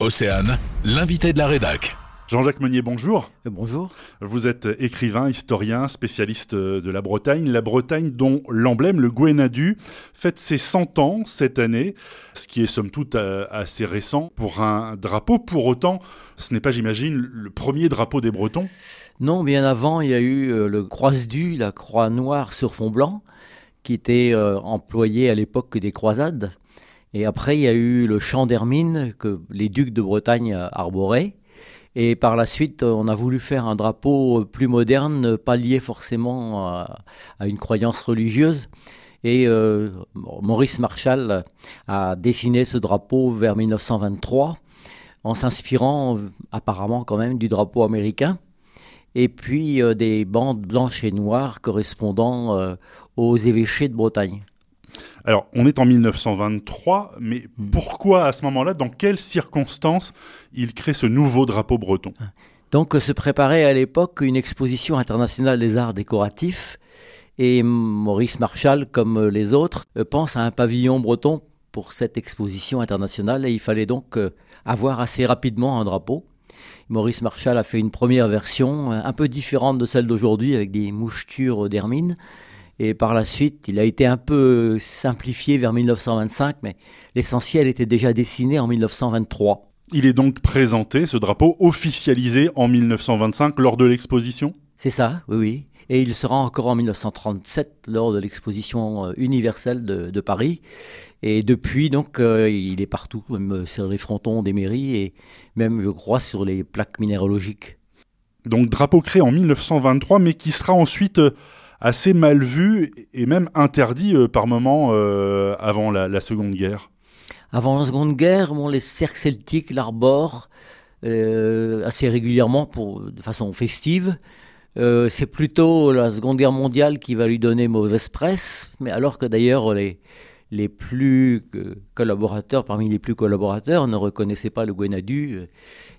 Océane, l'invité de la rédac. Jean-Jacques Meunier, bonjour. Euh, bonjour. Vous êtes écrivain, historien, spécialiste de la Bretagne. La Bretagne dont l'emblème, le Gwenadu, fête ses 100 ans cette année, ce qui est somme toute euh, assez récent pour un drapeau. Pour autant, ce n'est pas, j'imagine, le premier drapeau des Bretons Non, bien avant, il y a eu euh, le croise-du, la croix noire sur fond blanc, qui était employé à l'époque des croisades. Et après, il y a eu le champ d'hermine que les ducs de Bretagne arboraient. Et par la suite, on a voulu faire un drapeau plus moderne, pas lié forcément à, une croyance religieuse. Et euh, Maurice Marshall a dessiné ce drapeau vers 1923, en s'inspirant apparemment quand même du drapeau américain. Et puis euh, des bandes blanches et noires correspondant euh, aux évêchés de Bretagne. Alors, on est en 1923, mais hmm. pourquoi à ce moment-là, dans quelles circonstances il crée ce nouveau drapeau breton? Ah. Donc, se préparait à l'époque une exposition internationale des arts décoratifs, et Maurice Marshall, comme les autres, euh, pense à un pavillon breton pour cette exposition internationale, et il fallait donc euh, avoir assez rapidement un drapeau. Maurice Marshall a fait une première version un peu différente de celle d'aujourd'hui avec des mouchetures d'hermine. Et par la suite, il a été un peu simplifié vers 1925, mais l'essentiel était déjà dessiné en 1923. Il est donc présenté, ce drapeau, officialisé en 1925 lors de l'exposition? C'est ça, oui, oui. Et il sera encore en 1937 lors de l'exposition euh, universelle de, Paris. Et depuis, donc, euh, il est partout, même sur les frontons des mairies et même, je crois, sur les plaques minéralogiques. Donc, drapeau créé en 1923, mais qui sera ensuite euh, assez mal vu et même interdit euh, par moments euh, avant la, Seconde Guerre. Avant la Seconde Guerre, bon, les cercles celtiques l'arborent euh, assez régulièrement pour, de façon festive. c'est plutôt la Seconde Guerre mondiale qui va lui donner mauvaise presse, mais alors que d'ailleurs les, les plus collaborateurs, parmi les plus collaborateurs, ne reconnaissaient pas le Gwenadu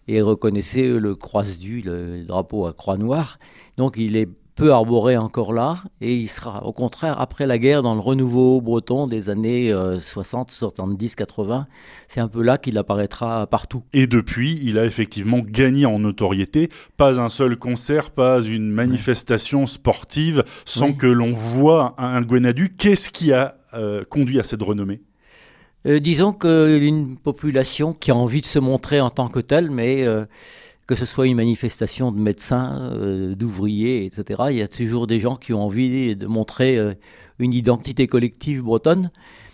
et reconnaissaient le Croise-du, le drapeau à croix noire. Donc il est peu arboré encore là, et il sera au contraire après la guerre dans le renouveau breton des années 60, 70, 80. C'est un peu là qu'il apparaîtra partout. Et depuis, il a effectivement gagné en notoriété. Pas un seul concert, pas une manifestation sportive sans que l'on voit un Gwenadu. Qu'est-ce qui a euh, conduit à cette renommée? Euh, Disons qu'une population qui a envie de se montrer en tant que telle, mais euh, que ce soit une manifestation de médecins, euh, d'ouvriers, etc. Il y a toujours des gens qui ont envie de montrer euh, une identité collective bretonne,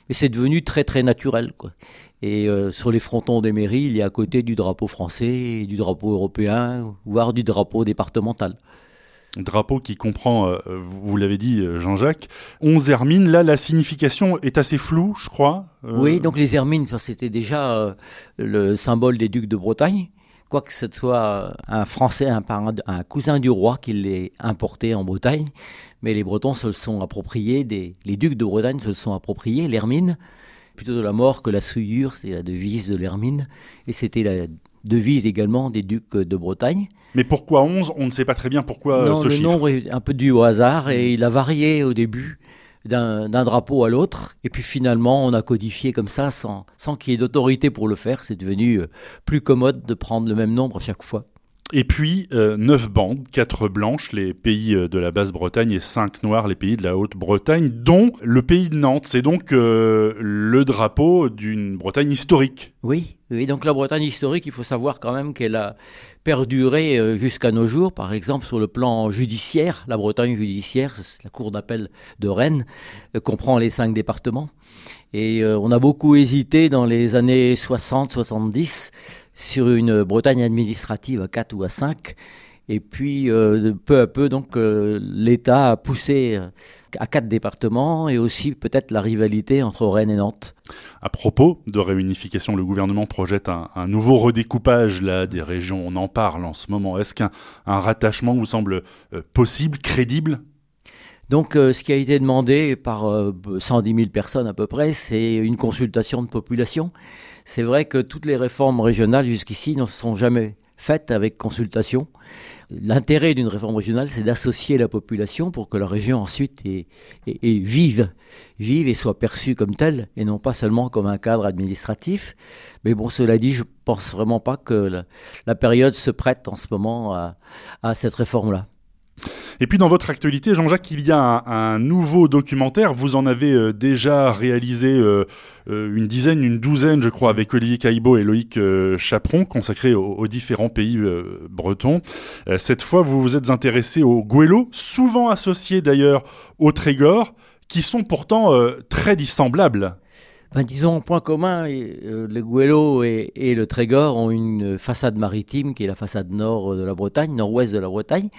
mais c'est devenu très très naturel. Quoi. Et euh, sur les frontons des mairies, il y a à côté du drapeau français, du drapeau européen, voire du drapeau départemental drapeau qui comprend, vous l'avez dit Jean-Jacques, 11 hermines. Là, la signification est assez floue, je crois. Oui, donc les hermines, c'était déjà le symbole des ducs de Bretagne quoi que ce soit un Français, un, un cousin du roi qui l'ait importé en Bretagne, mais les Bretons se le sont appropriés, les ducs de Bretagne se le sont appropriés, l'hermine, plutôt de la mort que la souillure, c'est la devise de l'hermine, et c'était la devise également des ducs de Bretagne. Mais pourquoi 11 On ne sait pas très bien pourquoi non, ce le nombre est un peu dû au hasard, et il a varié au début d'un drapeau à l'autre. Et puis finalement, on a codifié comme ça sans, sans qu'il y ait d'autorité pour le faire. C'est devenu euh, plus commode de prendre le même nombre à chaque fois. Et puis, euh, neuf bandes, quatre blanches, les pays euh, de la Basse-Bretagne, et cinq noirs, les pays de la Haute-Bretagne, dont le pays de Nantes. C'est donc le drapeau d'une Bretagne historique. Oui, oui, donc la Bretagne historique, il faut savoir quand même qu'elle a perduré euh, jusqu'à nos jours, par exemple sur le plan judiciaire. La Bretagne judiciaire, la cour d'appel de Rennes, euh, comprend les cinq départements. Et euh, on a beaucoup hésité dans les années 60-70 sur une Bretagne administrative à 4 ou à 5. Et puis, euh, peu à peu, donc, euh, l'État a poussé euh, à quatre départements et aussi peut-être la rivalité entre Rennes et Nantes. À propos de réunification, le gouvernement projette un, nouveau redécoupage là, des régions. On en parle en ce moment. Est-ce qu'un rattachement vous semble possible, crédible? Donc, ce qui a été demandé par 110 000 personnes à peu près, c'est une consultation de population. C'est vrai que toutes les réformes régionales jusqu'ici ne se sont jamais faite avec consultation. L'intérêt d'une réforme régionale, c'est d'associer la population pour que la région ensuite vive, vive et soit perçue comme telle, et non pas seulement comme un cadre administratif. Mais bon, cela dit, je pense vraiment pas que la, période se prête en ce moment à cette réforme-là. Et puis dans votre actualité, Jean-Jacques, il y a un, nouveau documentaire. Vous en avez euh, déjà réalisé euh, euh, une dizaine, une douzaine, je crois, avec Olivier Caïbo et Loïc Chaperon, consacrés aux, différents pays bretons. cette fois, vous vous êtes intéressé au Guélo, souvent associé d'ailleurs au Trégor, qui sont pourtant très dissemblables. Ben, disons, point commun, le Guélo et, et, le Trégor ont une façade maritime qui est la façade nord de la Bretagne, nord-ouest de la Bretagne,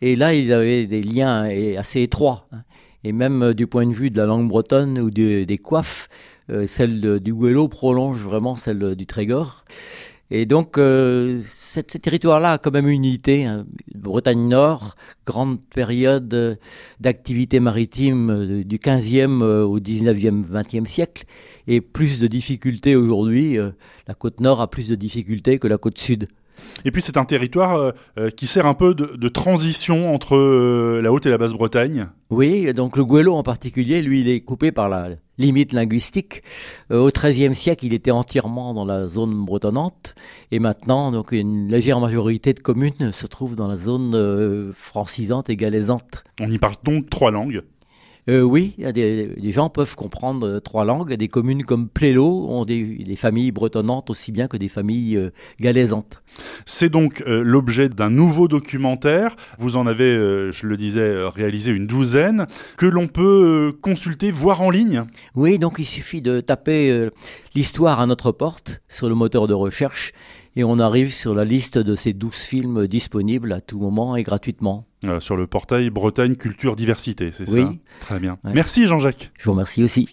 et là, ils avaient des liens assez étroits. Hein. Et même euh, du point de vue de la langue bretonne ou des coiffes, euh, celle du Guélo prolonge vraiment celle du Trégor. Et donc, euh, ce territoire-là a quand même une unité. Hein. Bretagne Nord, grande période d'activité maritime du 15e au 19e, 20e siècle, et plus de difficultés aujourd'hui. la côte nord a plus de difficultés que la côte sud. Et puis c'est un territoire euh, euh, qui sert un peu de, transition entre euh, la Haute et la Basse-Bretagne. Oui, donc le Guélo en particulier, lui, il est coupé par la limite linguistique. au XIIIe siècle, il était entièrement dans la zone bretonnante, et maintenant, donc une légère majorité de communes se trouvent dans la zone francisante et galaisante. On y parle donc trois langues. Euh, oui, des, gens peuvent comprendre euh, trois langues. Des communes comme Plélo ont des, familles bretonnantes aussi bien que des familles euh, galaisantes. C'est donc l'objet d'un nouveau documentaire. Vous en avez, je le disais, réalisé une douzaine que l'on peut consulter, voir en ligne. Oui, donc il suffit de taper l'histoire à notre porte sur le moteur de recherche et on arrive sur la liste de ces douze films disponibles à tout moment et gratuitement. sur le portail Bretagne Culture Diversité, c'est ça? Très bien. Merci Jean-Jacques. Je vous remercie aussi.